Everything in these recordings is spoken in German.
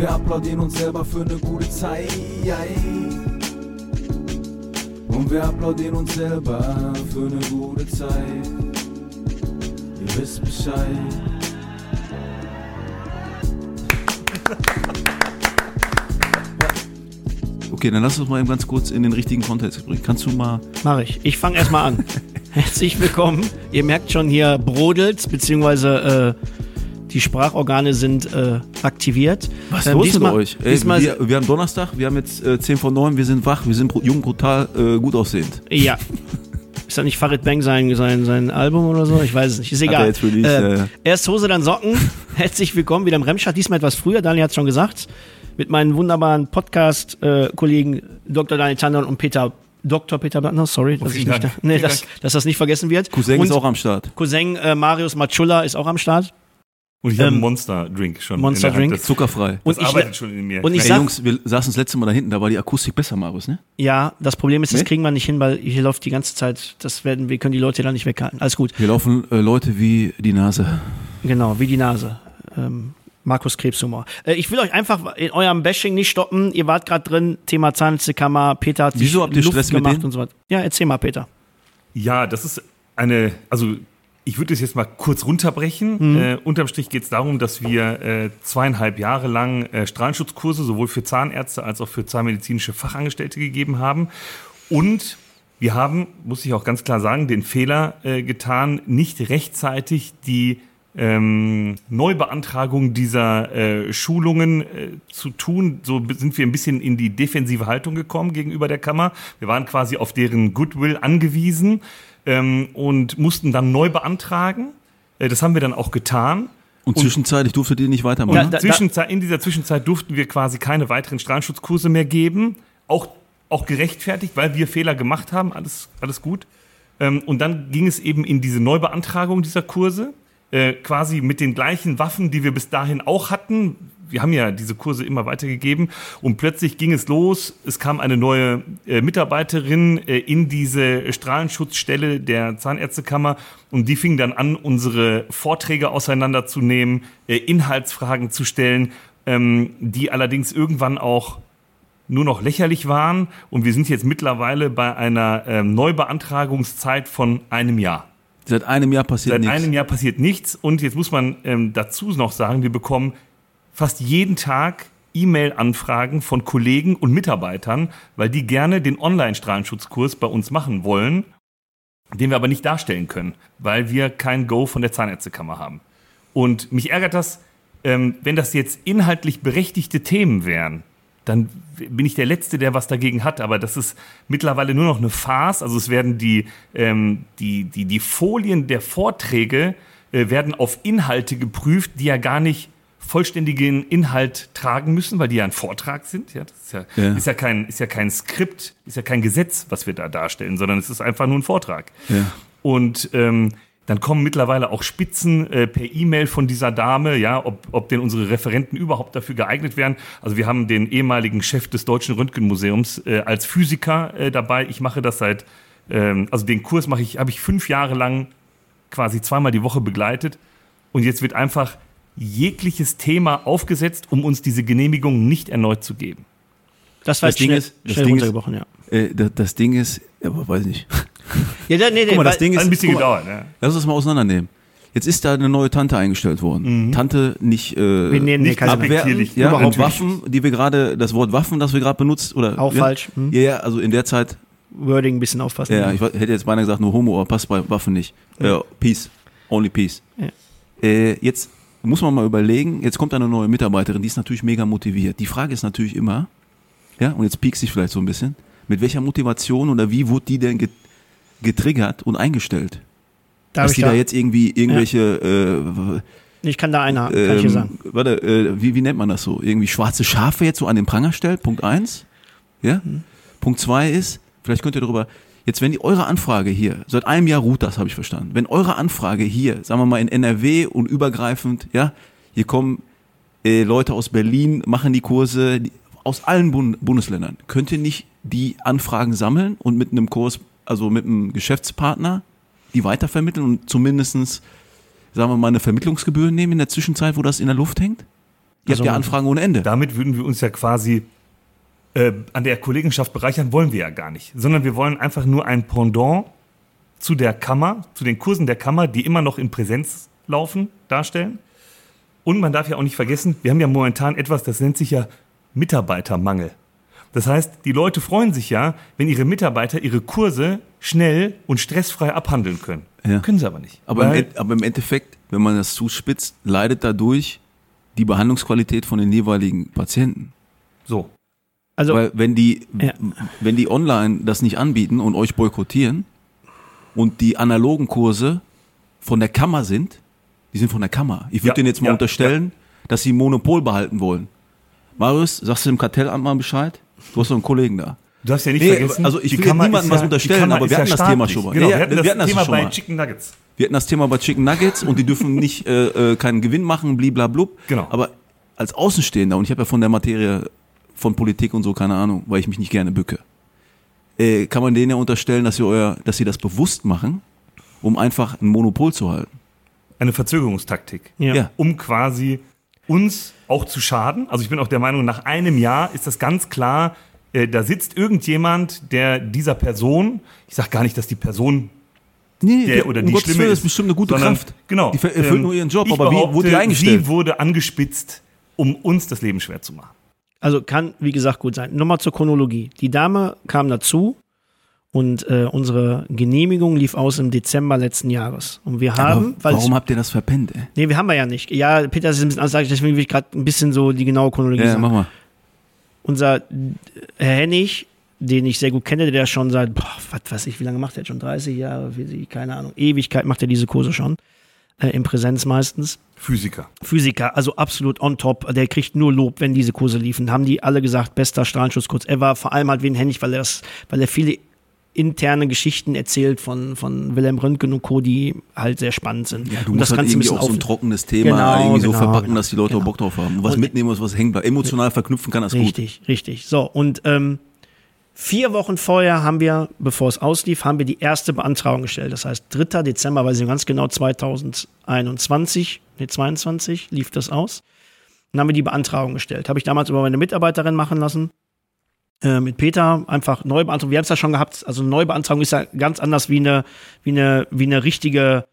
Und wir applaudieren uns selber für eine gute Zeit. Und wir applaudieren uns selber für eine gute Zeit. Ihr wisst Bescheid. Okay, dann lass uns mal eben ganz kurz in den richtigen Kontext bringen. Kannst du mal. Mach ich. Ich fange erstmal an. Herzlich willkommen. Ihr merkt schon, hier brodelt, beziehungsweise äh, die Sprachorgane sind äh, aktiviert. Was ist Ähm, los diesmal, mit euch? Ey, diesmal, wir, wir haben Donnerstag, wir haben jetzt äh, 10 vor 9, wir sind wach, wir sind jung, brutal, äh, gut aussehend. Ja. Ist das nicht Farid Bang sein, sein, sein Album oder so? Ich weiß es nicht. Ist egal. jetzt released, äh, ja. Erst Hose, dann Socken. Herzlich willkommen wieder im Remscheid. Diesmal etwas früher. Daniel hat schon gesagt. Mit meinen wunderbaren Podcast-Kollegen Dr. Daniel Tandern und Peter, Dr. Peter Blattner. Sorry, dass, ich vielen nicht, nee, dass, dass das nicht vergessen wird. Cousin und ist auch am Start. Cousin äh, Marius Machulla ist auch am Start. Und ich habe Ähm, einen Monster-Drink schon. Monster in der Hand. Drink. Das, Zuckerfrei. Und das ich- arbeitet schon in mir. und ich Ey, sag- Jungs, wir saßen das letzte Mal da hinten, da war die Akustik besser, Marius, ne? Ja, das Problem ist, das Nee? kriegen wir nicht hin, weil hier läuft die ganze Zeit, das werden, wir können die Leute da nicht weghalten. Alles gut. Hier laufen äh, Leute wie die Nase. Genau, wie die Nase. Ähm, Markus Krebshumor. Äh, ich will euch einfach in eurem Bashing nicht stoppen. Ihr wart gerade drin, Thema Zahnärztekammer, Peter hat sich Wieso habt ihr Luft Stress mit gemacht denen? und so weiter. Ja, erzähl mal, Peter. Ja, das ist eine, also ich würde es jetzt mal kurz runterbrechen. Mhm. Äh, unterm Strich geht es darum, dass wir äh, zweieinhalb Jahre lang äh, Strahlenschutzkurse sowohl für Zahnärzte als auch für zahnmedizinische Fachangestellte gegeben haben. Und wir haben, muss ich auch ganz klar sagen, den Fehler äh, getan, nicht rechtzeitig die ähm, Neubeantragung dieser äh, Schulungen äh, zu tun. So sind wir ein bisschen in die defensive Haltung gekommen gegenüber der Kammer. Wir waren quasi auf deren Goodwill angewiesen ähm, und mussten dann neu beantragen. Äh, das haben wir dann auch getan. Und, zwischenzeitlich durftet ihr nicht weitermachen. Da- Und da- Zwischenzeit, in dieser Zwischenzeit durften wir quasi keine weiteren Strahlenschutzkurse mehr geben. Auch, auch gerechtfertigt, weil wir Fehler gemacht haben. Alles, alles gut. Ähm, und dann ging es eben in diese Neubeantragung dieser Kurse. Äh, quasi mit den gleichen Waffen, die wir bis dahin auch hatten. Wir haben ja diese Kurse immer weitergegeben. Und plötzlich ging es los. Es kam eine neue äh, Mitarbeiterin äh, in diese Strahlenschutzstelle der Zahnärztekammer. Und die fing dann an, unsere Vorträge auseinanderzunehmen, äh, Inhaltsfragen zu stellen, ähm, die allerdings irgendwann auch nur noch lächerlich waren. Und wir sind jetzt mittlerweile bei einer ähm, Neubeantragungszeit von einem Jahr. Seit einem Jahr passiert Seit nichts. einem Jahr passiert nichts. Und jetzt muss man ähm, dazu noch sagen, wir bekommen fast jeden Tag E-Mail-Anfragen von Kollegen und Mitarbeitern, weil die gerne den Online-Strahlenschutzkurs bei uns machen wollen, den wir aber nicht darstellen können, weil wir kein Go von der Zahnärztekammer haben. Und mich ärgert das, ähm, wenn das jetzt inhaltlich berechtigte Themen wären, dann bin ich der Letzte, der was dagegen hat. Aber das ist mittlerweile nur noch eine Farce. Also es werden die, ähm, die, die, die Folien der Vorträge äh, werden auf Inhalte geprüft, die ja gar nicht vollständigen Inhalt tragen müssen, weil die ja ein Vortrag sind. Ja, das ist ja, Ja. Ist ja, kein, ist ja kein Skript, ist ja kein Gesetz, was wir da darstellen, sondern es ist einfach nur ein Vortrag. Ja. Und ähm, dann kommen mittlerweile auch Spitzen äh, per E-Mail von dieser Dame, ja, ob, ob denn unsere Referenten überhaupt dafür geeignet wären. Also wir haben den ehemaligen Chef des Deutschen Röntgenmuseums äh, als Physiker äh, dabei. Ich mache das seit, ähm, also den Kurs mache ich, habe ich fünf Jahre lang quasi zweimal die Woche begleitet. Und jetzt wird einfach jegliches Thema aufgesetzt, um uns diese Genehmigung nicht erneut zu geben. Das war Das Ding schnell, ist- das schnell Ding ist- runtergebrochen, ja. Äh, das, das Ding ist, ja, aber weiß nicht. Ja da, nee, nee, Guck mal, das Ding Hat ist, ein bisschen gedauert. Ja. Lass uns das mal auseinandernehmen. Jetzt ist da eine neue Tante eingestellt worden. Tante nicht, äh, Wir hier nicht abwertend, ja, Überhaupt Waffen, die wir gerade, das Wort Waffen, das wir gerade benutzt, oder? Auch ja? falsch. Hm. Ja, ja, also in der Zeit, Wording ein bisschen aufpassen. ja, ich wa- hätte jetzt beinahe gesagt, nur Homo, aber passt bei Waffen nicht. Ja, Peace. Only Peace. Ja. Äh, jetzt muss man mal überlegen, jetzt kommt eine neue Mitarbeiterin, die ist natürlich mega motiviert. Die Frage ist natürlich immer, ja, und jetzt piekst dich vielleicht so ein bisschen, mit welcher Motivation oder wie wurde die denn getriggert und eingestellt? Darf dass die da jetzt irgendwie irgendwelche, äh, Ich kann da einer, kann ich dir sagen. ähm, warte, äh, wie, wie nennt man das so? Irgendwie schwarze Schafe jetzt so an den Pranger stellt? Punkt eins. Ja? Mhm. Punkt zwei ist, vielleicht könnt ihr darüber, jetzt wenn die eure Anfrage hier, seit einem Jahr ruht das, habe ich verstanden, wenn eure Anfrage hier, sagen wir mal in NRW und übergreifend, ja, hier kommen äh, Leute aus Berlin, machen die Kurse die, aus allen Bund Bundesländern, könnt ihr nicht die Anfragen sammeln und mit einem Kurs, also mit einem Geschäftspartner, die weitervermitteln und zumindestens sagen wir mal, eine Vermittlungsgebühr nehmen in der Zwischenzeit, wo das in der Luft hängt? Ihr Also- habt ja Anfragen ohne Ende. Damit würden wir uns ja quasi äh, an der Kollegenschaft bereichern, wollen wir ja gar nicht. Sondern wir wollen einfach nur ein Pendant zu der Kammer, zu den Kursen der Kammer, die immer noch in Präsenz laufen, darstellen. Und man darf ja auch nicht vergessen, wir haben ja momentan etwas, das nennt sich ja Mitarbeitermangel. Das heißt, die Leute freuen sich ja, wenn ihre Mitarbeiter ihre Kurse schnell und stressfrei abhandeln können. Ja. Können sie aber nicht. Aber im, aber im Endeffekt, wenn man das zuspitzt, leidet dadurch die Behandlungsqualität von den jeweiligen Patienten. so. Also, Weil wenn die, Ja. wenn die online das nicht anbieten und euch boykottieren und die analogen Kurse von der Kammer sind, die sind von der Kammer. Ich würde Ja, denen jetzt mal ja, unterstellen, dass sie Monopol behalten wollen. Marius, sagst du dem Kartellamt mal Bescheid? Du hast doch einen Kollegen da. Du darfst ja nicht Nee, vergessen, also ich die will Kammer niemandem was ja- unterstellen, aber wir ja hatten das Thema schon mal. Genau, Ja, wir ja, hatten das, wir hatten das Thema schon bei. Chicken Nuggets. Wir hatten das Thema bei Chicken Nuggets und die dürfen nicht äh, äh, keinen Gewinn machen, bliblablub. Genau. Aber als Außenstehender, und ich habe ja von der Materie von Politik und so keine Ahnung, weil ich mich nicht gerne bücke, äh, kann man denen ja unterstellen, dass sie, euer, dass sie das bewusst machen, um einfach ein Monopol zu halten. Eine Verzögerungstaktik. ja. Ja. um quasi uns auch zu schaden. Also ich bin auch der Meinung, nach einem Jahr ist das ganz klar, äh, da sitzt irgendjemand, der dieser Person, ich sage gar nicht, dass die Person Nee, der oder um die Gottes Schlimme Willen, ist, das ist bestimmt eine gute sondern- Kraft. Genau. Die erfüllt Ähm, nur ihren Job, aber wie wurde die eingestellt? Sie wurde angespitzt, um uns das Leben schwer zu machen. Also kann, wie gesagt, gut sein. Nochmal zur Chronologie. Die Dame kam dazu und äh, unsere Genehmigung lief aus im Dezember letzten Jahres. Und wir haben, aber warum habt ihr das verpennt? Ey? nee, wir haben wir ja nicht. Ja, Peter ist ein bisschen anders, deswegen will ich gerade ein bisschen so die genaue Chronologie Ja, sagen. mach mal. Unser Herr Hennig, den ich sehr gut kenne, der schon seit, boah, was weiß ich, wie lange macht er jetzt schon? 30 Jahre, keine Ahnung, Ewigkeit macht er diese Kurse schon. Äh, in Präsenz meistens. Physiker. Physiker, also absolut on top. Der kriegt nur Lob, wenn diese Kurse liefen. Haben die alle gesagt, bester Strahlenschutzkurs ever. Vor allem halt wegen Hennig, weil er das, weil er viele interne Geschichten erzählt von, von Wilhelm Röntgen und Co., die halt sehr spannend sind. Ja, du und musst halt Ganze irgendwie auch so ein trockenes Thema Genau, irgendwie so genau, verpacken, genau, dass die Leute auch genau. Bock drauf haben. Und was Und- mitnehmen muss, was hängen bleibt. Emotional verknüpfen kann das gut. Richtig, richtig. So, und ähm, vier Wochen vorher haben wir, bevor es auslief, haben wir die erste Beantragung gestellt. Das heißt, 3. Dezember, weiß ich ganz genau, 2021, nee, 22 lief das aus. Dann haben wir die Beantragung gestellt. Habe ich damals über meine Mitarbeiterin machen lassen. Äh, mit Peter einfach neu beantragen. Wir haben es ja schon gehabt. Also eine Neubeantragung ist ja ganz anders wie eine, wie eine, wie eine richtige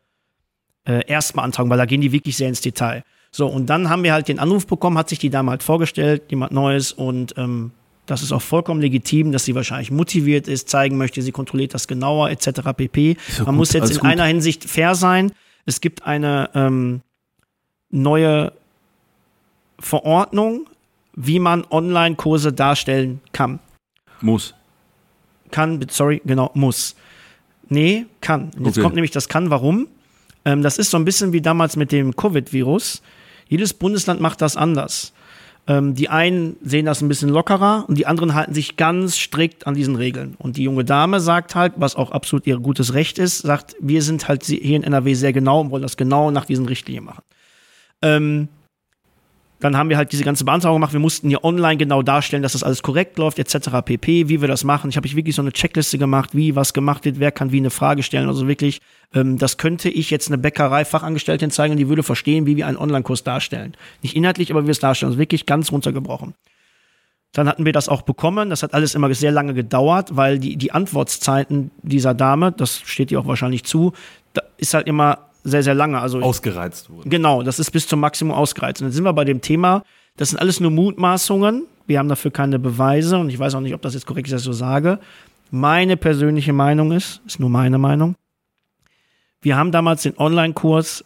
äh, Erstbeantragung, weil da gehen die wirklich sehr ins Detail. So, und dann haben wir halt den Anruf bekommen, hat sich die Dame halt vorgestellt, jemand Neues und ähm, das ist auch vollkommen legitim, dass sie wahrscheinlich motiviert ist, zeigen möchte, sie kontrolliert das genauer, etc. pp. Ja Man gut, muss jetzt in gut. einer Hinsicht fair sein. Es gibt eine ähm, neue Verordnung, wie man Online-Kurse darstellen kann. Muss. Kann, sorry, genau, muss. Nee, kann. Jetzt Okay. kommt nämlich das kann, warum? Ähm, das ist so ein bisschen wie damals mit dem Covid-Virus. Jedes Bundesland macht das anders. Ähm, die einen sehen das ein bisschen lockerer und die anderen halten sich ganz strikt an diesen Regeln. Und die junge Dame sagt halt, was auch absolut ihr gutes Recht ist, sagt, wir sind halt hier in NRW sehr genau und wollen das genau nach diesen Richtlinien machen. Ähm, dann haben wir halt diese ganze Beantragung gemacht. Wir mussten hier online genau darstellen, dass das alles korrekt läuft, etc. pp. Wie wir das machen. Ich habe wirklich so eine Checkliste gemacht, wie was gemacht wird, wer kann wie eine Frage stellen. Also wirklich, ähm, das könnte ich jetzt eine Bäckerei-Fachangestellten zeigen und die würde verstehen, wie wir einen Online-Kurs darstellen. Nicht inhaltlich, aber wie wir es darstellen. Also wirklich ganz runtergebrochen. Dann hatten wir das auch bekommen. Das hat alles immer sehr lange gedauert, weil die, die Antwortzeiten dieser Dame, das steht ihr auch wahrscheinlich zu, da ist halt immer sehr, sehr lange. Also Ausgereizt wurde. Genau, das ist bis zum Maximum ausgereizt. Und dann sind wir bei dem Thema, das sind alles nur Mutmaßungen. Wir haben dafür keine Beweise und ich weiß auch nicht, ob das jetzt korrekt ist, dass ich so sage. Meine persönliche Meinung ist, ist nur meine Meinung. Wir haben damals den Online-Kurs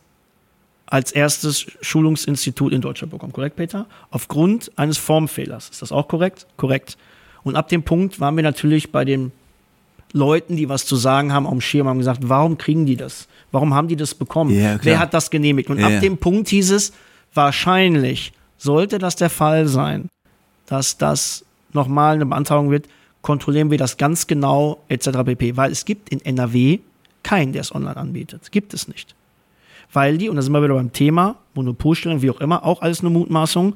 als erstes Schulungsinstitut in Deutschland bekommen. Korrekt, Peter? Aufgrund eines Formfehlers. Ist das auch korrekt? Korrekt. Und ab dem Punkt waren wir natürlich bei dem Leuten, die was zu sagen haben, auf dem Schirm haben gesagt, warum kriegen die das? Warum haben die das bekommen? Ja. Wer hat das genehmigt? Und Ja, ab ja. dem Punkt hieß es, wahrscheinlich sollte das der Fall sein, dass das nochmal eine Beantragung wird, kontrollieren wir das ganz genau, etc. pp. Weil es gibt in NRW keinen, der es online anbietet. Gibt es nicht. Weil die, und da sind wir wieder beim Thema, Monopolstellung, wie auch immer, auch alles eine Mutmaßung,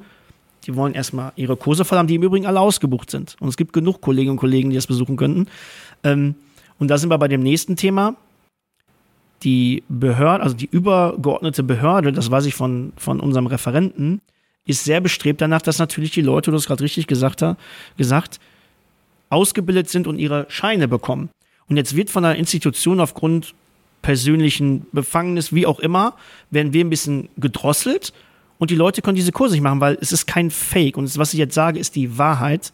die wollen erstmal ihre Kurse haben, die im Übrigen alle ausgebucht sind. Und es gibt genug Kolleginnen und Kollegen, die das besuchen könnten. Ähm, und da sind wir bei dem nächsten Thema. Die Behörde, also die übergeordnete Behörde, das weiß ich von, von unserem Referenten, ist sehr bestrebt danach, dass natürlich die Leute, du hast gerade richtig gesagt, ha- gesagt, ausgebildet sind und ihre Scheine bekommen. Und jetzt wird von der Institution aufgrund persönlichen Befangenes, wie auch immer, werden wir ein bisschen gedrosselt und die Leute können diese Kurse nicht machen, weil es ist kein Fake. Und was ich jetzt sage, ist die Wahrheit.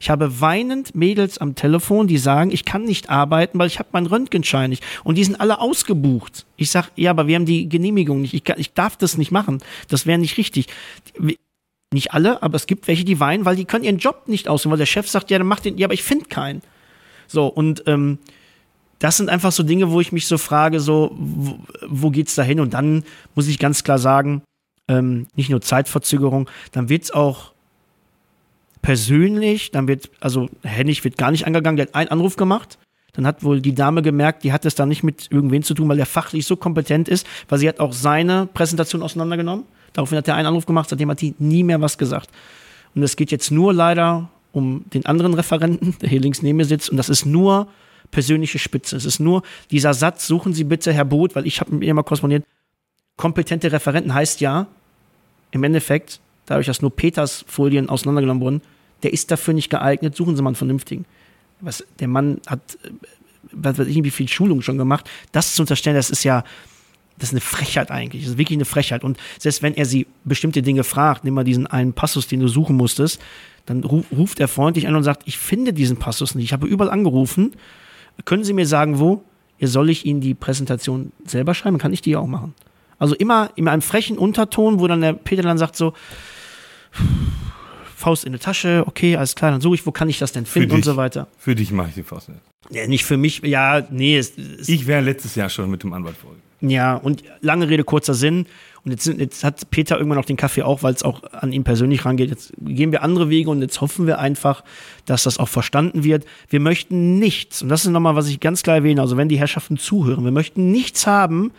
Ich habe weinend Mädels am Telefon, die sagen, ich kann nicht arbeiten, weil ich habe meinen Röntgenschein nicht. Und die sind alle ausgebucht. Ich sage, ja, aber wir haben die Genehmigung nicht. Ich, ich darf das nicht machen. Das wäre nicht richtig. Nicht alle, aber es gibt welche, die weinen, weil die können ihren Job nicht ausüben, weil der Chef sagt, ja, dann mach den, ja, aber ich finde keinen. So, und ähm, das sind einfach so Dinge, wo ich mich so frage, so, wo, wo geht's da hin? Und dann muss ich ganz klar sagen, ähm, nicht nur Zeitverzögerung, dann wird's auch persönlich, dann wird, also Hennig wird gar nicht angegangen, der hat einen Anruf gemacht, dann hat wohl die Dame gemerkt, die hat es da nicht mit irgendwen zu tun, weil der fachlich so kompetent ist, weil sie hat auch seine Präsentation auseinandergenommen. Daraufhin hat er einen Anruf gemacht, seitdem hat die nie mehr was gesagt. Und es geht jetzt nur leider um den anderen Referenten, der hier links neben mir sitzt, und das ist nur persönliche Spitze. Es ist nur dieser Satz, suchen Sie bitte, Herr Boot, weil ich habe mit ihr mal korrespondiert, kompetente Referenten heißt ja, im Endeffekt, dadurch, dass nur Peters Folien auseinandergenommen wurden, der ist dafür nicht geeignet, suchen Sie mal einen vernünftigen. Was, der Mann hat, äh, was weiß ich, wie viel Schulung schon gemacht. Das zu unterstellen, das ist ja, das ist eine Frechheit eigentlich. Das ist wirklich eine Frechheit. Und selbst wenn er sie bestimmte Dinge fragt, nimm mal diesen einen Passus, den du suchen musstest, dann ru- ruft er freundlich an und sagt, ich finde diesen Passus nicht. Ich habe überall angerufen. Können Sie mir sagen, wo? Ja, soll ich Ihnen die Präsentation selber schreiben? Kann ich die auch machen? Also immer in einem frechen Unterton, wo dann der Peter dann sagt so, Faust in die Tasche, okay, alles klar, dann suche ich, wo kann ich das denn finden und so weiter. Für dich mache ich die Faust nicht. Ja, nicht für mich, ja, nee, es, es, Ich wäre letztes Jahr schon mit dem Anwalt vor. ja, und lange Rede, kurzer Sinn. Und jetzt, jetzt hat Peter irgendwann noch den Kaffee auch, weil es auch an ihn persönlich rangeht. Jetzt gehen wir andere Wege und jetzt hoffen wir einfach, dass das auch verstanden wird. Wir möchten nichts, und das ist nochmal, was ich ganz klar erwähne, also wenn die Herrschaften zuhören, wir möchten nichts haben,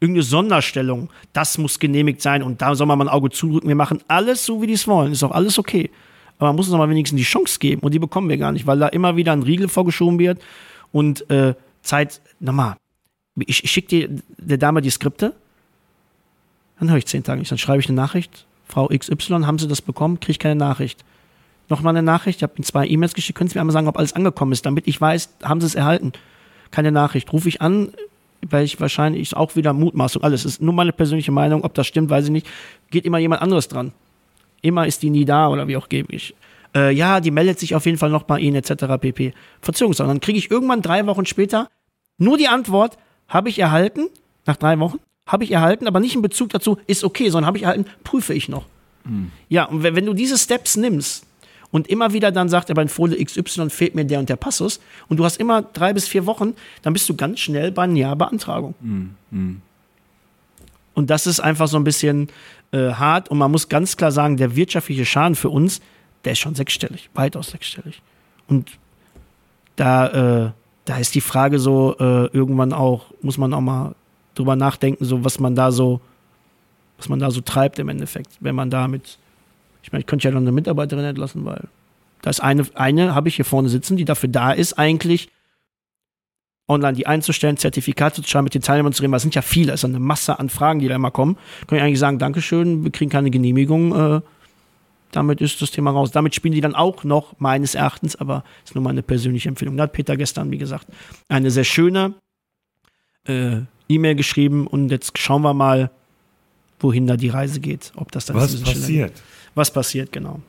irgendeine Sonderstellung, das muss genehmigt sein und da soll man mal ein Auge zudrücken. Wir machen alles so, wie die es wollen, ist auch alles okay. Aber man muss uns aber wenigstens die Chance geben und die bekommen wir gar nicht, weil da immer wieder ein Riegel vorgeschoben wird und äh, Zeit, nochmal, ich, ich schicke dir der Dame die Skripte, dann höre ich zehn Tage nicht. Dann schreibe ich eine Nachricht, Frau XY, haben Sie das bekommen? Kriege ich keine Nachricht. Nochmal eine Nachricht, ich habe Ihnen zwei E-Mails geschickt, können Sie mir einmal sagen, ob alles angekommen ist, damit ich weiß, haben Sie es erhalten? Keine Nachricht. Rufe ich an, weil ich wahrscheinlich auch wieder Mutmaßung, alles ist nur meine persönliche Meinung, ob das stimmt, weiß ich nicht. Geht immer jemand anderes dran. Immer ist die nie da oder wie auch gebe ich. Äh, ja, die meldet sich auf jeden Fall noch bei Ihnen etc. pp. Verzögerungsdauer. Dann kriege ich irgendwann drei Wochen später nur die Antwort, habe ich erhalten, nach drei Wochen, habe ich erhalten, aber nicht in Bezug dazu, ist okay, sondern habe ich erhalten, prüfe ich noch. Ja, und wenn, wenn du diese Steps nimmst und immer wieder dann sagt, aber in Folie XY fehlt mir der und der Passus und du hast immer drei bis vier Wochen, dann bist du ganz schnell bei einer Jahrbeantragung. Und das ist einfach so ein bisschen äh, hart und man muss ganz klar sagen, der wirtschaftliche Schaden für uns, der ist schon sechsstellig, weitaus sechsstellig. Und da, äh, da ist die Frage so, äh, irgendwann auch, muss man auch mal drüber nachdenken, so was man da so, was man da so treibt im Endeffekt, wenn man da mit, ich meine, ich könnte ja noch eine Mitarbeiterin entlassen, weil da ist eine, eine habe ich hier vorne sitzen, die dafür da ist, eigentlich online die einzustellen, Zertifikate zu schreiben, mit den Teilnehmern zu reden, weil es sind ja viele, es ist eine Masse an Fragen, die da immer kommen. Kann ich eigentlich sagen, Dankeschön, wir kriegen keine Genehmigung, äh, damit ist das Thema raus. Damit spielen die dann auch noch, meines Erachtens, aber ist nur meine persönliche Empfehlung. Da hat Peter gestern, wie gesagt, eine sehr schöne äh, E-Mail geschrieben und jetzt schauen wir mal, wohin da die Reise geht. Ob das dann Was schneller passiert? Was passiert, genau.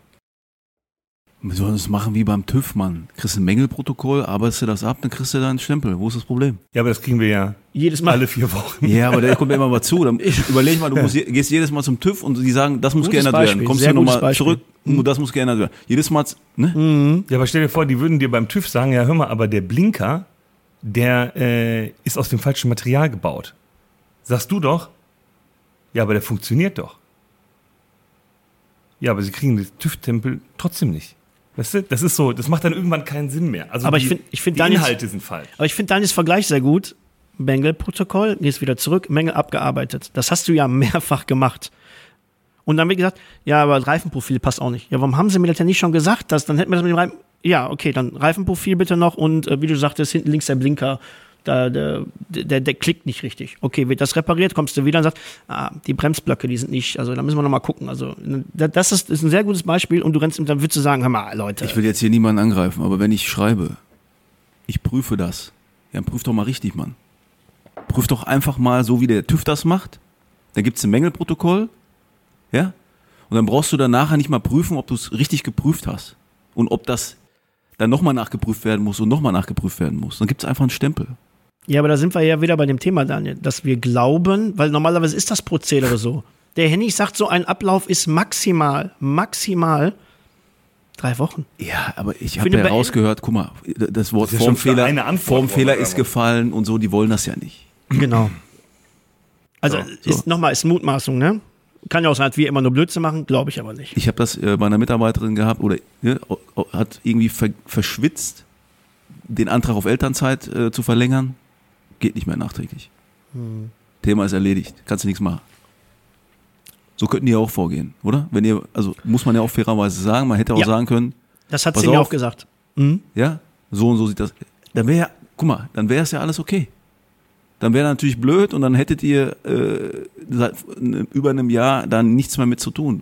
Wir sollen es machen wie beim TÜV, Mann. Kriegst ein Mängelprotokoll, arbeitest du das ab, dann kriegst du da einen Stempel. Wo ist das Problem? Ja, aber das kriegen wir ja Jedes Mal. alle vier Wochen. Ja, aber der kommt ja immer mal zu. Dann überleg mal, du musst, gehst jedes Mal zum TÜV und die sagen, das muss Gutes geändert Beispiel, werden. Kommst sehr du nochmal zurück, und das muss geändert werden. Jedes Mal, ne? Mhm. Ja, aber stell dir vor, die würden dir beim TÜV sagen, ja, hör mal, aber der Blinker, der äh, ist aus dem falschen Material gebaut. Sagst du doch, ja, aber der funktioniert doch. Ja, aber sie kriegen den TÜV-Tempel trotzdem nicht. Weißt du, das ist so, das macht dann irgendwann keinen Sinn mehr. Also Aber die, ich find- ich find die Daniels- Inhalte sind falsch. Aber ich finde Daniels Vergleich sehr gut. Mängel-Protokoll, gehst wieder zurück, Mängel abgearbeitet. Das hast du ja mehrfach gemacht. Und dann wird gesagt, ja, aber das Reifenprofil passt auch nicht. Ja, warum haben sie mir das denn nicht schon gesagt? Dass, dann hätten wir das mit dem Reifen. Ja, okay, dann Reifenprofil bitte noch und äh, wie du sagtest, hinten links der Blinker, da, der, der, der klickt nicht richtig. Okay, wird das repariert, kommst du wieder und sagst, ah, die Bremsblöcke, die sind nicht, also da müssen wir noch mal gucken. Also da- das ist, ist ein sehr gutes Beispiel und du rennst, dann würdest du sagen, hör mal, Leute. Ich will jetzt hier niemanden angreifen, aber wenn ich schreibe, ich prüfe das, dann prüf doch mal richtig, Mann. Prüf doch einfach mal so, wie der TÜV das macht. Dann gibt's ein Mängelprotokoll, ja, und dann brauchst du dann nachher nicht mal prüfen, ob du es richtig geprüft hast und ob das dann nochmal nachgeprüft werden muss und nochmal nachgeprüft werden muss. Dann gibt's einfach einen Stempel. Ja, aber da sind wir ja wieder bei dem Thema, Daniel, dass wir glauben, weil normalerweise ist das Prozedere so. Der Hennig sagt, so ein Ablauf ist maximal, maximal drei Wochen. Ja, aber ich habe ja rausgehört, guck mal, das Wort Das ja Formfehler, eine Formfehler ist gefallen und so, die wollen das ja nicht. Genau. Also So, so. ist nochmal, ist Mutmaßung, ne? Kann ja auch sein, dass wir immer nur Blödsinn machen, glaube ich aber nicht. Ich habe das äh, bei einer Mitarbeiterin gehabt oder ne, hat irgendwie ver verschwitzt, den Antrag auf Elternzeit äh, zu verlängern. Geht nicht mehr nachträglich. Hm. Thema ist erledigt. Kannst du nichts machen. So könnten die ja auch vorgehen, oder? Wenn ihr, also muss man ja auch fairerweise sagen, man hätte auch Ja. sagen können, Das hat sie mir auf. auch gesagt. Mhm. ja, so und so sieht das. Dann wäre ja, guck mal, dann wäre es ja alles okay. Dann wäre natürlich blöd und dann hättet ihr äh, seit über einem Jahr dann nichts mehr mit zu tun.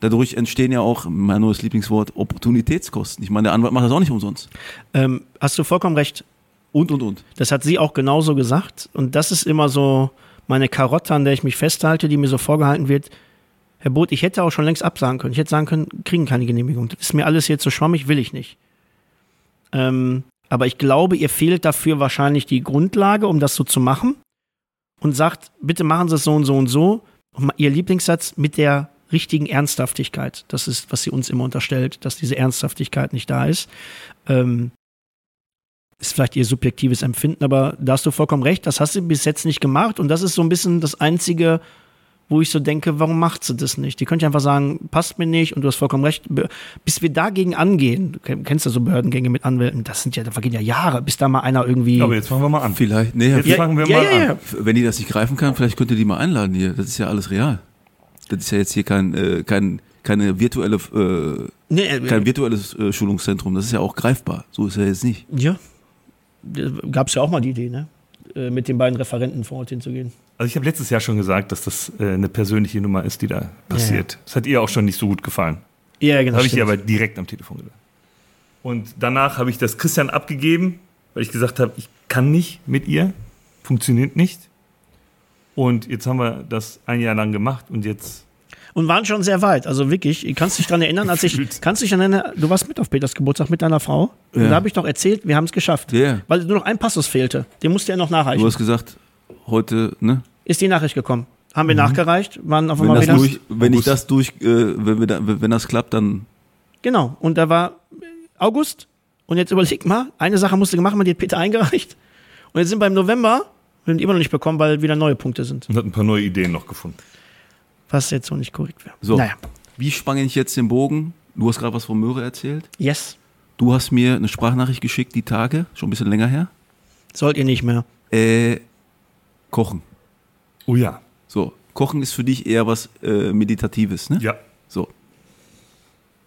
Dadurch entstehen ja auch, mein neues Lieblingswort, Opportunitätskosten. Ich meine, der Anwalt macht das auch nicht umsonst. Ähm, hast du vollkommen recht. Und, und, und. Das hat sie auch genauso gesagt. Und das ist immer so meine Karotte, an der ich mich festhalte, die mir so vorgehalten wird. Herr Both, ich hätte auch schon längst absagen können. Ich hätte sagen können, kriegen keine Genehmigung. Das ist mir alles hier zu schwammig, will ich nicht. Ähm, aber ich glaube, ihr fehlt dafür wahrscheinlich die Grundlage, um das so zu machen. Und sagt, bitte machen Sie es so und so und so. Und ihr Lieblingssatz mit der richtigen Ernsthaftigkeit. Das ist, was sie uns immer unterstellt, dass diese Ernsthaftigkeit nicht da ist. Ähm, ist vielleicht ihr subjektives Empfinden, aber da hast du vollkommen recht, das hast du bis jetzt nicht gemacht und das ist so ein bisschen das Einzige, wo ich so denke, warum macht sie das nicht? Die könnte einfach sagen, passt mir nicht und du hast vollkommen recht. Bis wir dagegen angehen, du kenn- kennst ja so Behördengänge mit Anwälten, das sind ja, da vergehen ja Jahre, bis da mal einer irgendwie. Aber jetzt fangen wir mal an. Vielleicht, nee, Jetzt ja, fangen wir ja, mal ja, an. wenn die das nicht greifen kann, vielleicht könnt ihr die mal einladen hier. Das ist ja alles real. Das ist ja jetzt hier kein, äh, kein keine virtuelle, äh, Nee, äh, kein virtuelles äh, Schulungszentrum. Das ist ja auch greifbar. So ist ja jetzt nicht. ja. Gab es ja auch mal die Idee, ne? Äh, Mit den beiden Referenten vor Ort hinzugehen. Also ich habe letztes Jahr schon gesagt, dass das äh, eine persönliche Nummer ist, die da passiert. Das hat ihr auch schon nicht so gut gefallen. Ja, genau. Das habe ich ihr aber direkt am Telefon gesagt. Und danach habe ich das Christian abgegeben, weil ich gesagt habe, ich kann nicht mit ihr, funktioniert nicht. Und jetzt haben wir das ein Jahr lang gemacht und jetzt Und waren schon sehr weit. Also wirklich, kannst du dich daran erinnern, als ich, kannst du dich an eine, du warst mit auf Peters Geburtstag mit deiner Frau. Und Ja. da habe ich doch erzählt, wir haben es geschafft. Ja. Weil nur noch ein Passus fehlte. Den musste er noch nachreichen. Du hast gesagt, heute, ne? Ist die Nachricht gekommen. Haben wir nachgereicht, waren auf Wenn, einmal das wieder. durch, wenn ich das durch, äh, wenn, wir da, wenn das klappt, dann Genau. Und da war August. Und jetzt überleg mal, eine Sache musste gemacht werden, die hat Peter eingereicht. Und jetzt sind wir im November, wir haben die immer noch nicht bekommen, weil wieder neue Punkte sind. und hat ein paar neue Ideen noch gefunden. Was jetzt so nicht korrekt wäre. so. Naja. Wie spanne ich jetzt den Bogen? Du hast gerade was von Möhre erzählt. Yes. Du hast mir eine Sprachnachricht geschickt, die Tage, schon ein bisschen länger her. Sollt ihr nicht mehr. Äh, kochen. Oh ja. So, Kochen ist für dich eher was äh, Meditatives, ne? Ja. So.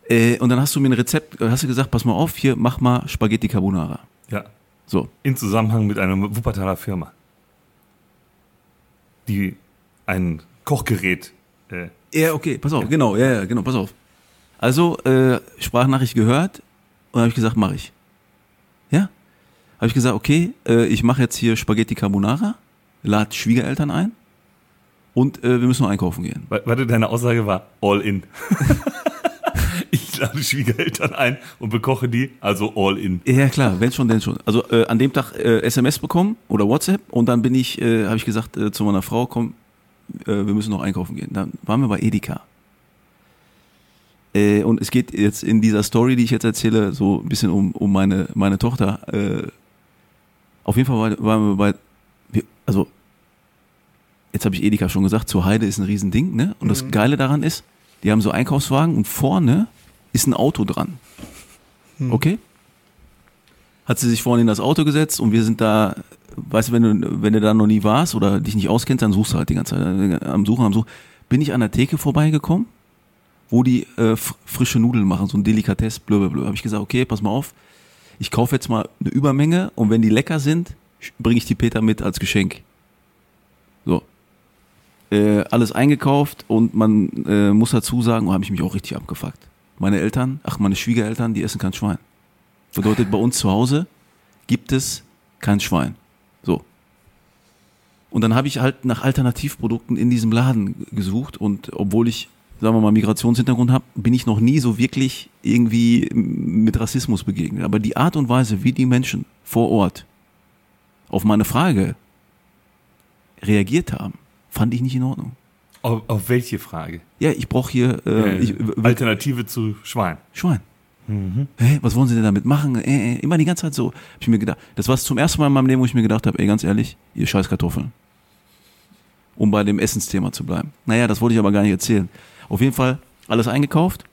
Äh, und dann hast du mir ein Rezept, äh, hast du gesagt, pass mal auf, hier, mach mal Spaghetti Carbonara. Ja. So. In Zusammenhang mit einer Wuppertaler Firma, die ein Kochgerät äh, Ja, okay, pass auf, genau, ja, ja, genau, pass auf. Also, äh, Sprachnachricht gehört und habe ich gesagt, mache ich. Ja? Habe ich gesagt, okay, äh, ich mache jetzt hier Spaghetti Carbonara, lad Schwiegereltern ein und äh, wir müssen noch einkaufen gehen. Wa- Warte, deine Aussage war all in. ich lade Schwiegereltern ein und bekoche die, also all in. Ja, klar, wenn schon, denn schon. Also äh, an dem Tag äh, SMS bekommen oder WhatsApp und dann bin ich, äh, habe ich gesagt äh, zu meiner Frau, komm, wir müssen noch einkaufen gehen. Dann waren wir bei Edeka. Äh, und es geht jetzt in dieser Story, die ich jetzt erzähle, so ein bisschen um, um meine, meine Tochter. Äh, Auf jeden Fall war- waren wir bei, also jetzt habe ich Edeka schon gesagt, zur Heide ist ein Riesending, ne? Und das Geile daran ist, die haben so Einkaufswagen und vorne ist ein Auto dran. Okay? Hat sie sich vorne in das Auto gesetzt und wir sind da, weißt du, wenn du, wenn du da noch nie warst oder dich nicht auskennst, dann suchst du halt die ganze Zeit am Suchen, am Suchen. Bin ich an der Theke vorbeigekommen, wo die äh, fr- frische Nudeln machen, so ein Delikatesse, blablabla. Habe ich gesagt, okay, pass mal auf, ich kaufe jetzt mal eine Übermenge und wenn die lecker sind, bringe ich die Peter mit als Geschenk. So. Äh, alles eingekauft und man äh, muss dazu sagen, oh, habe ich mich auch richtig abgefuckt. Meine Eltern, ach meine Schwiegereltern, die essen kein Schwein. Bedeutet, bei uns zu Hause gibt es kein Schwein. Und dann habe ich halt nach Alternativprodukten in diesem Laden gesucht und obwohl ich, sagen wir mal, Migrationshintergrund habe, bin ich noch nie so wirklich irgendwie mit Rassismus begegnet. Aber die Art und Weise, wie die Menschen vor Ort auf meine Frage reagiert haben, fand ich nicht in Ordnung. Auf, auf welche Frage? Ja, ich brauche hier äh, Äh, ich, Alternative zu Schwein. Schwein. Hä, was wollen sie denn damit machen? Äh, äh, immer die ganze Zeit so. Hab ich mir gedacht. Das war zum ersten Mal in meinem Leben, wo ich mir gedacht habe, ey, ganz ehrlich, ihr scheiß Kartoffeln. Um bei dem Essensthema zu bleiben. Naja, das wollte ich aber gar nicht erzählen. Auf jeden Fall alles eingekauft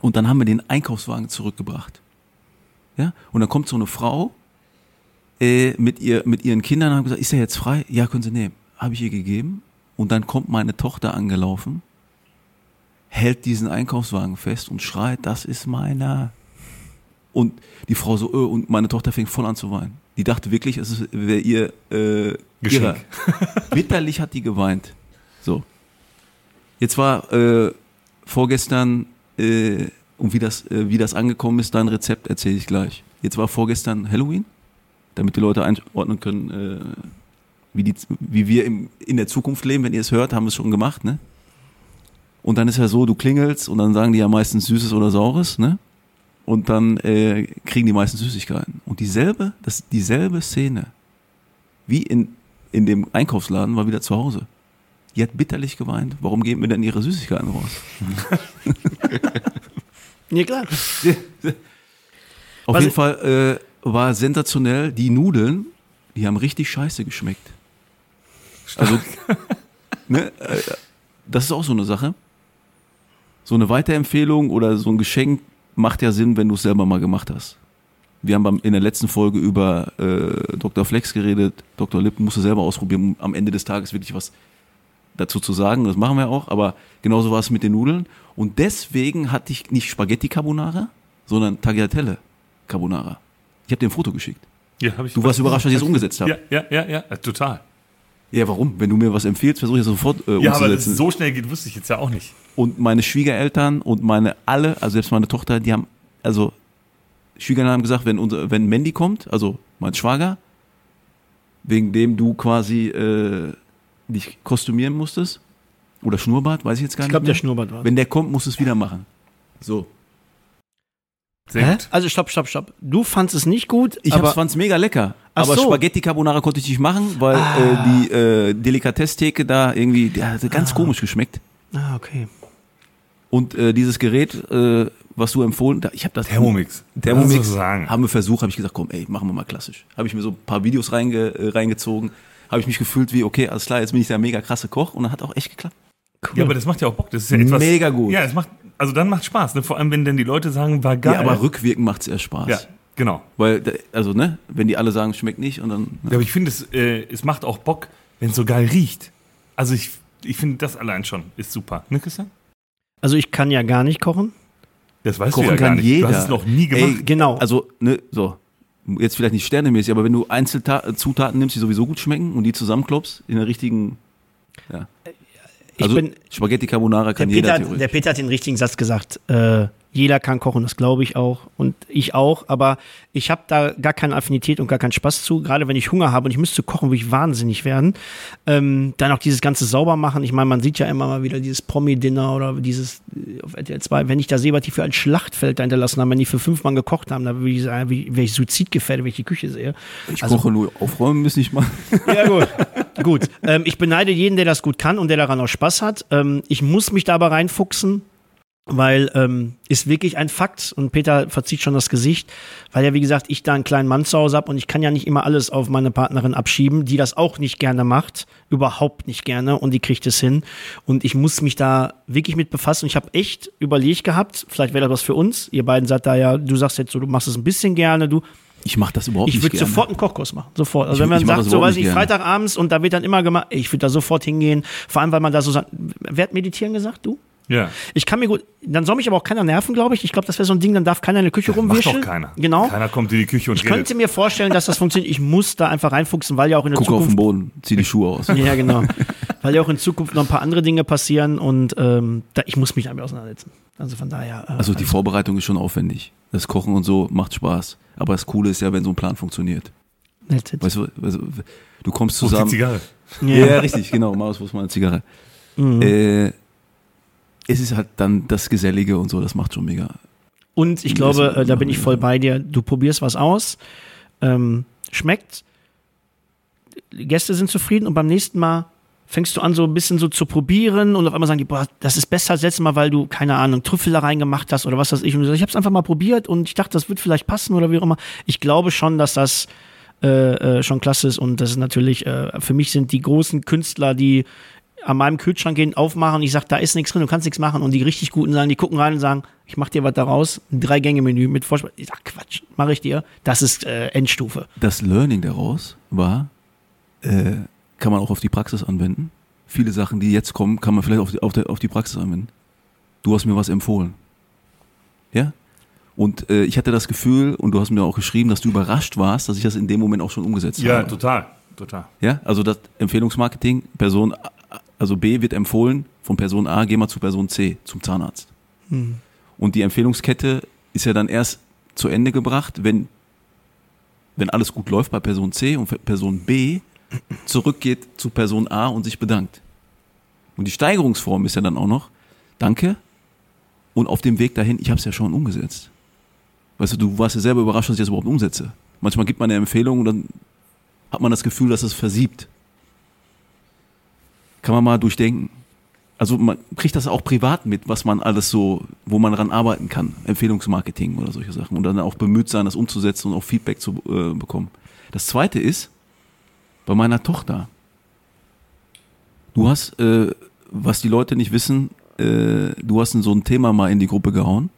und dann haben wir den Einkaufswagen zurückgebracht. Ja, und dann kommt so eine Frau äh, mit, ihr, mit ihren Kindern und hat gesagt, ist er jetzt frei? Ja, können Sie nehmen. Habe ich ihr gegeben und dann kommt meine Tochter angelaufen hält diesen Einkaufswagen fest und schreit, das ist meiner. Und die Frau so, äh, und meine Tochter fängt voll an zu weinen. Die dachte wirklich, es wäre ihr äh, Geschenk. ihrer. Bitterlich hat die geweint. So. Jetzt war äh, vorgestern, äh, und wie das, äh, wie das angekommen ist, dein Rezept erzähle ich gleich. Jetzt war vorgestern Halloween, damit die Leute einordnen können, äh, wie, die, wie wir im, in der Zukunft leben. Wenn ihr es hört, haben wir es schon gemacht, ne? Und dann ist ja so, du klingelst und dann sagen die ja meistens Süßes oder Saures, ne? Und dann äh, kriegen die meisten Süßigkeiten. Und dieselbe, das, dieselbe Szene wie in, in dem Einkaufsladen war wieder zu Hause. Die hat bitterlich geweint. Warum geben wir denn ihre Süßigkeiten raus? Ja, klar. Auf Was jeden Fall äh, war sensationell, die Nudeln, die haben richtig scheiße geschmeckt. Also, ne, äh, das ist auch so eine Sache. So eine Weiterempfehlung oder so ein Geschenk macht ja Sinn, wenn du es selber mal gemacht hast. Wir haben beim, in der letzten Folge über äh, Dr. Flex geredet. Dr. Lippen musste selber ausprobieren, um am Ende des Tages wirklich was dazu zu sagen. Das machen wir auch. Aber genauso war es mit den Nudeln. Und deswegen hatte ich nicht Spaghetti Carbonara, sondern Tagliatelle Carbonara. Ich habe dir ein Foto geschickt. Ja, hab ich Du warst überrascht, dass ich es umgesetzt habe. Ja, ja, ja, ja, total. Ja, warum? Wenn du mir was empfiehlst, versuche ich es sofort äh, Ja, aber dass umzusetzen. es so schnell geht, wusste ich jetzt ja auch nicht. und meine Schwiegereltern und meine alle, also selbst meine Tochter, die haben, also Schwiegereltern haben gesagt, wenn unser, wenn Mandy kommt, also mein Schwager, wegen dem du quasi äh, dich kostümieren musstest, oder Schnurrbart, weiß ich jetzt gar Ich nicht glaube, der. Schnurrbart war. Wenn der kommt, musst du es wieder machen. So. Sehr Hä? gut. Also stopp, stopp, stopp. Du fandst es nicht gut, Ich aber fand es mega lecker. Ach aber so. Spaghetti Carbonara konnte ich nicht machen, weil Ah. äh, die äh, Delikatesstheke da irgendwie, die hatte ganz komisch geschmeckt. Ah, okay. Und äh, dieses Gerät, äh, was du empfohlen, da, ich habe das Thermomix. Thermomix sagen. haben wir versucht, habe ich gesagt, komm, ey, machen wir mal klassisch. Habe ich mir so ein paar Videos reinge, äh, reingezogen, habe ich mich gefühlt wie, okay, alles klar, jetzt bin ich der mega krasse Koch und dann hat auch echt geklappt. Cool. Ja, aber das macht ja auch Bock. Das ist ja etwas. Mega gut. Ja, es macht, also dann macht Spaß. Ne? Vor allem, wenn dann die Leute sagen, war geil. Ja, aber rückwirkend macht's erst Spaß. Ja, genau. Weil, also, ne, wenn die alle sagen, schmeckt nicht und dann. Ja, aber ich finde, es, äh, es macht auch Bock, wenn es so geil riecht. Also ich, ich finde, das allein schon ist super. Ne, Christian? also ich kann ja gar nicht kochen. Das weißt Kochen du ja gar kann nicht. jeder. Du hast es noch nie gemacht. Ey, Genau. Also, ne, so. Jetzt vielleicht nicht sternemäßig, aber wenn du Einzelzutaten nimmst, die sowieso gut schmecken und die zusammenklopfst in der richtigen. Ja. ich Also, bin, Spaghetti Carbonara der kann Peter, jeder theoretisch. der Peter hat den richtigen Satz gesagt. Äh, jeder kann kochen, das glaube ich auch. Und ich auch. Aber ich habe da gar keine Affinität und gar keinen Spaß zu. Gerade wenn ich Hunger habe und ich müsste kochen, würde ich wahnsinnig werden. Ähm, dann auch dieses ganze Saubermachen. Ich meine, man sieht ja immer mal wieder dieses Promi-Dinner oder dieses äh, auf RTL 2. Wenn ich da sehe, was die für ein Schlachtfeld da hinterlassen haben, wenn die für fünf Mann gekocht haben, da würde ich sagen, wie- wäre ich suizidgefährdet, wenn ich die Küche sehe. ich also- koche nur aufräumen, müssen ich mal. Ja, gut. gut. Ähm, ich beneide jeden, der das gut kann und der daran auch Spaß hat. Ähm, ich muss mich da aber reinfuchsen. Weil ähm, ist wirklich ein Fakt und Peter verzieht schon das Gesicht, weil ja wie gesagt ich da einen kleinen Mann zu Hause habe und ich kann ja nicht immer alles auf meine Partnerin abschieben, die das auch nicht gerne macht, überhaupt nicht gerne und die kriegt es hin und ich muss mich da wirklich mit befassen. Ich habe echt überlegt gehabt, vielleicht wäre das was für uns. Ihr beiden seid da ja, du sagst jetzt so, du machst es ein bisschen gerne, du Ich mache das überhaupt ich nicht würde gerne. sofort einen Kochkurs machen. Sofort. Also Ich- wenn man ich sagt, so weiß ich. Freitagabends und da wird dann immer gemacht, ich würde da sofort hingehen. Vor allem, weil man da so sagt, wer hat meditieren gesagt? Du? Ja. Ich kann mir gut, dann soll mich aber auch keiner nerven, glaube ich. Ich glaube, das wäre so ein Ding, dann darf keiner in der Küche Macht rumwischen. doch keiner. Genau. Keiner kommt in die Küche und Ich könnte redet. mir vorstellen, dass das funktioniert. Ich muss da einfach reinfuchsen, weil ja auch in der Guck auf den Zukunft. Boden, zieh die Schuhe aus. Ja, genau. weil ja auch in Zukunft noch ein paar andere Dinge passieren und ähm, da, ich muss mich damit auseinandersetzen. Also von daher. Äh, Also die Vorbereitung ist schon aufwendig. Das Kochen und so macht Spaß. Aber das Coole ist ja, wenn so ein Plan funktioniert. Weißt du, also, du kommst Wo ist die zusammen. Zigarre? Ja, ja, richtig, genau. Marius, wo ist meine Zigarre? Mhm. Äh, es ist halt dann das Gesellige und so, das macht schon mega. Und ich glaube, äh, da bin ich voll bei dir. Du probierst was aus, ähm, schmeckt, die Gäste sind zufrieden und beim nächsten Mal fängst du an, so ein bisschen so zu probieren und auf einmal sagen die, boah, das ist besser als letztes Mal, weil du, keine Ahnung, Trüffel da reingemacht hast oder was weiß ich. Und du sagst, ich habe es einfach mal probiert und ich dachte, das wird vielleicht passen oder wie auch immer. Ich glaube schon, dass das äh, äh, schon klasse ist und das ist natürlich, äh, für mich sind die großen Künstler, die an meinem Kühlschrank gehen, aufmachen und ich sage, da ist nichts drin, du kannst nichts machen. Und die richtig guten sagen, die gucken rein und sagen, ich mach dir was daraus, ein Drei-Gänge-Menü mit Vorspeise. Ich sag, Quatsch, mache ich dir. Das ist äh, Endstufe. Das Learning daraus war, äh, kann man auch auf die Praxis anwenden. Viele Sachen, die jetzt kommen, kann man vielleicht auf die, auf, der, auf die Praxis anwenden. Du hast mir was empfohlen. Ja? Und äh, ich hatte das Gefühl, und du hast mir auch geschrieben, dass du überrascht warst, dass ich das in dem Moment auch schon umgesetzt Ja, habe. total. Total. Ja, also das Empfehlungsmarketing, Person, also B wird empfohlen von Person A, geh mal zu Person C, zum Zahnarzt. Und die Empfehlungskette ist ja dann erst zu Ende gebracht, wenn, wenn alles gut läuft bei Person C und Person B zurückgeht zu Person A und sich bedankt. Und die Steigerungsform ist ja dann auch noch, danke, und auf dem Weg dahin, ich habe es ja schon umgesetzt. Weißt du, du warst ja selber überrascht, dass ich das überhaupt umsetze. Manchmal gibt man eine Empfehlung und dann hat man das Gefühl, dass es versiebt. Kann man mal durchdenken. Also man kriegt das auch privat mit, was man alles so, wo man dran arbeiten kann. Empfehlungsmarketing oder solche Sachen. Und dann auch bemüht sein, das umzusetzen und auch Feedback zu äh, bekommen. Das zweite ist, bei meiner Tochter. Du hast, äh, was die Leute nicht wissen, äh, du hast so ein Thema mal in die Gruppe gehauen,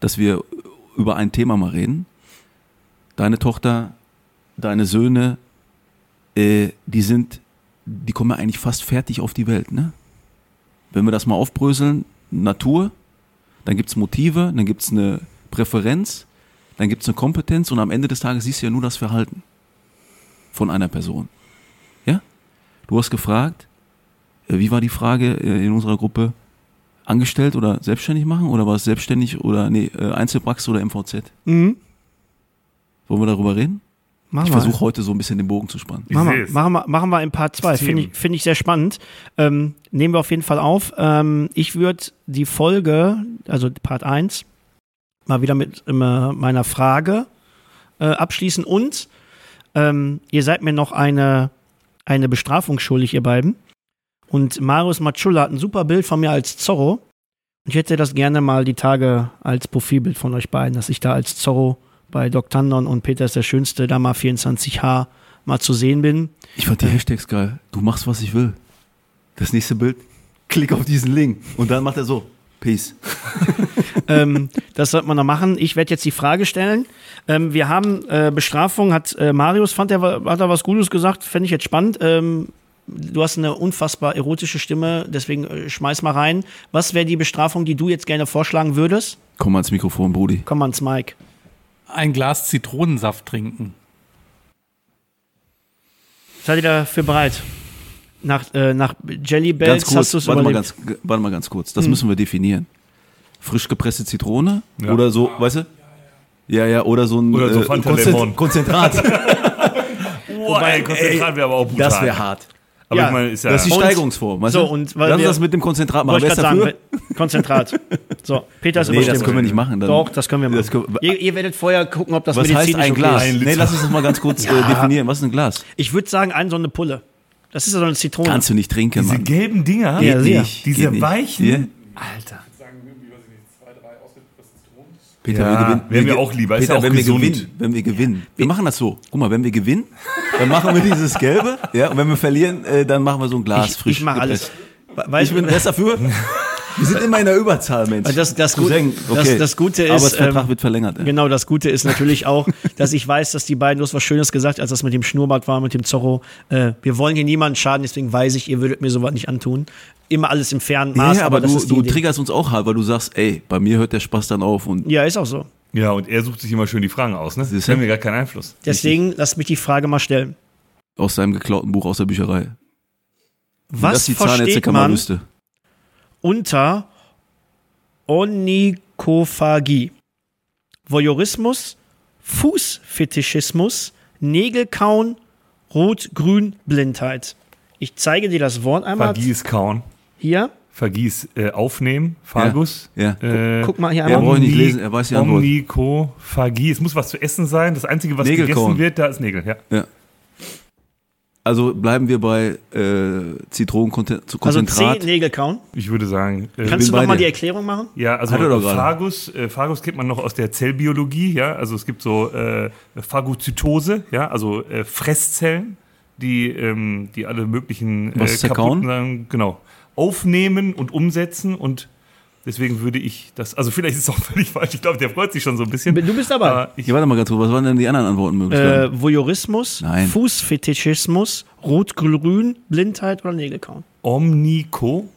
dass wir über ein Thema mal reden. Deine Tochter, deine Söhne, äh, die sind, die kommen ja eigentlich fast fertig auf die Welt, ne? Wenn wir das mal aufbröseln, Natur, dann gibt's Motive, dann gibt's eine Präferenz, dann gibt's eine Kompetenz und am Ende des Tages siehst du ja nur das Verhalten von einer Person. Ja? Du hast gefragt, äh, wie war die Frage äh, in unserer Gruppe? Angestellt oder selbstständig machen? Oder war es selbstständig oder nee, äh, Einzelpraxis oder MVZ? Mhm. Wollen wir darüber reden? Machen Ich wir. versuche heute so ein bisschen den Bogen zu spannen. Ich Machen wir, es. machen, wir, machen wir in Part 2. System. Finde ich, finde ich sehr spannend. Ähm, nehmen wir auf jeden Fall auf. Ähm, ich würde die Folge, also Part 1, mal wieder mit immer meiner Frage äh, abschließen. Und ähm, ihr seid mir noch eine, eine Bestrafung schuldig, ihr beiden. Und Marius Matschulla hat ein super Bild von mir als Zorro. Und ich hätte das gerne mal die Tage als Profilbild von euch beiden, dass ich da als Zorro bei Doc Tandon und Peter ist der Schönste, da mal 24H mal zu sehen bin. Ich fand die Hashtags geil. Du machst, was ich will. Das nächste Bild, klick auf diesen Link. Und dann macht er so, Peace. ähm, das sollte man noch machen. Ich werde jetzt die Frage stellen. Ähm, wir haben äh, Bestrafung, hat äh, Marius, fand er, hat er was Gutes gesagt, fände ich jetzt spannend. Ähm, du hast eine unfassbar erotische Stimme, deswegen äh, schmeiß mal rein. Was wäre die Bestrafung, die du jetzt gerne vorschlagen würdest? Komm mal ins Mikrofon, Brudi. Komm mal ans Mike. Ein Glas Zitronensaft trinken. Seid ihr dafür bereit? Nach, äh, nach Jelly Ganz Bells kurz, hast du es warte mal überlebt. ganz, warte mal ganz kurz. Das müssen wir definieren. Frisch gepresste Zitrone Ja. oder so, weißt du? Ja, ja, oder so ein Oder so Lemon. Konzentrat. Boah, ey, Konzentrat wäre aber auch brutal. das wäre hart. Aber Ja. ich meine, ist ja. Das ist die Steigerungsform, weißt so, und weil Lass wir- das mit dem Konzentrat machen. Wer ist dafür? sagen, Konzentrat. So, Peter ist Nee, das können wir nicht machen. Dann, Doch, das können wir machen. Können- ihr, ihr werdet vorher gucken, ob das was heißt medizinisch ein okay Glas? ist. Ein Liter. Nee, lass uns das mal ganz kurz äh, definieren. Was ist ein Glas? Ich würde sagen, ein so eine Pulle. Das ist ja so eine Zitrone. Kannst du nicht trinken, diese Mann. gelben Dinger, Ja, Geht sicher. nicht. diese weichen. Alter. sagen, irgendwie, weiß ich nicht, zwei, drei ausgepresste Zitronen. Peter, Ja, wir gewinnen. wären wir ge- auch lieber, ist Peter, ja auch wenn gesund. wir gewinnen, wenn wir gewinnen. Wir machen das so. Guck mal, wenn wir gewinnen, dann machen wir dieses Gelbe. Ja, und wenn wir verlieren, äh, dann machen wir so ein Glas Ich, frisch. ich mache alles. Weil, Ich bin besser dafür. Wir sind immer in der Überzahl, Mensch. Das- das Cousin, Gut- das- das Gute ist, Arbeitsvertrag ähm, wird verlängert. Ja. Genau, das Gute ist natürlich auch, dass ich weiß, dass die beiden, du hast was Schönes gesagt, als das mit dem Schnurrbart war, mit dem Zorro. Äh, wir wollen hier niemanden schaden, deswegen weiß ich, ihr würdet mir sowas nicht antun. Immer alles im fernen Ja, Maß, aber, das du, du Idee. triggerst uns auch halt, weil du sagst, ey, bei mir hört der Spaß dann auf und Ja, ist auch so. Ja, und er sucht sich immer schön die Fragen aus, ne? Das haben wir gar keinen Einfluss. Deswegen lass mich die Frage mal stellen. aus seinem geklauten Buch aus der Bücherei. Was das die versteht Zahnärztekammer man wüsste. Unter Onychophagie? Voyeurismus, Fußfetischismus, Nägelkauen, Rot-Grün-Blindheit. Ich zeige dir das Wort einmal. Vergieß kauen. Hier. Vergieß äh, aufnehmen. Fagus. Ja. Äh, Guck mal hier Er einmal. braucht nicht lesen, er weiß die Antwort. Omnikophagie. Es muss was zu essen sein. Das Einzige, was Nägel gegessen kauen. wird, da ist Nägel. Ja. Ja. Also bleiben wir bei äh, Also Zitronenkonzentrat. C, Nägel kauen. Ich würde sagen, äh, Kannst du noch mal die Erklärung machen? ja, also. Phagus, äh, Phagus kennt man noch aus der Zellbiologie, ja. Also es gibt so äh, Phagozytose, ja, also äh, Fresszellen, die, ähm, die alle möglichen äh, Was zerkauen? kaputten Sachen, genau, aufnehmen und umsetzen und deswegen würde ich das, also vielleicht ist es auch völlig falsch, ich glaube, der freut sich schon so ein bisschen. Du bist dabei. Aber ich, Ja, warte mal ganz kurz, was waren denn die anderen Antwortenmöglichkeiten? Äh, Voyeurismus, Nein. Fußfetischismus, Rot-Grün, Blindheit oder Nägelkauen. Omniko,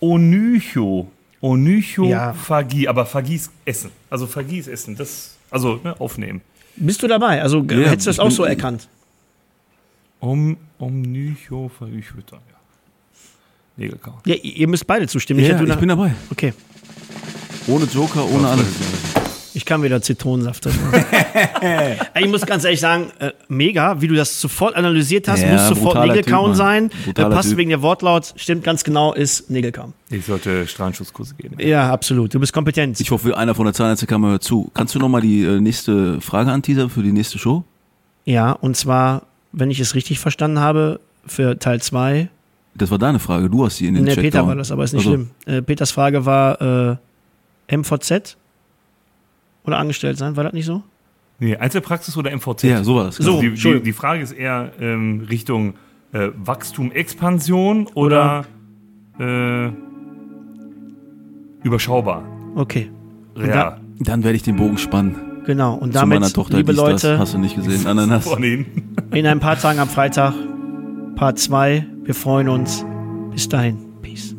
Onycho, Onychophagie, aber Phagie ist Essen. Also Phagie ist Essen, das, also ne, aufnehmen. Bist du dabei? Also Ja, hättest du das auch so erkannt? Om, Omnychophagie, ich würde sagen, ja. Nägelkauen. Ja, ihr müsst beide zustimmen. ja, ich nur- bin dabei. okay, Ohne Joker, ohne alles. ich kann wieder Zitronensaft. drin ich muss ganz ehrlich sagen, äh, mega, wie du das sofort analysiert hast, Ja, muss sofort Nägelkauen Typ, sein. Äh, Brutaler passt Typ. wegen der Wortlaut, stimmt ganz genau, ist Nägelkauen. Ich sollte Strahlenschutzkurse gehen. Ja, absolut. Du bist kompetent. Ich hoffe, einer von der Zahnärztekammer hört zu. Kannst du nochmal die äh, nächste Frage anteasern für die nächste Show? ja, und zwar, wenn ich es richtig verstanden habe, für Teil 2. Das war deine Frage, du hast sie in den Ne, Chat Peter war das, aber ist nicht Also, schlimm. Äh, Peters Frage war äh, MVZ oder angestellt sein, war das nicht so? Nee, Einzelpraxis oder MVZ? Ja, so war das. So. Die, die, Entschuldigung. die Frage ist eher ähm, Richtung äh, Wachstum, Expansion oder, äh, überschaubar. Okay, Ja, Dann werde ich den Bogen spannen. genau. Und Zu meiner damit, Tochter, liebe dies, das. Leute, Hast du nicht gesehen? Ananas. in ein paar Tagen am Freitag, Part 2. Wir freuen uns. Bis dahin. Peace.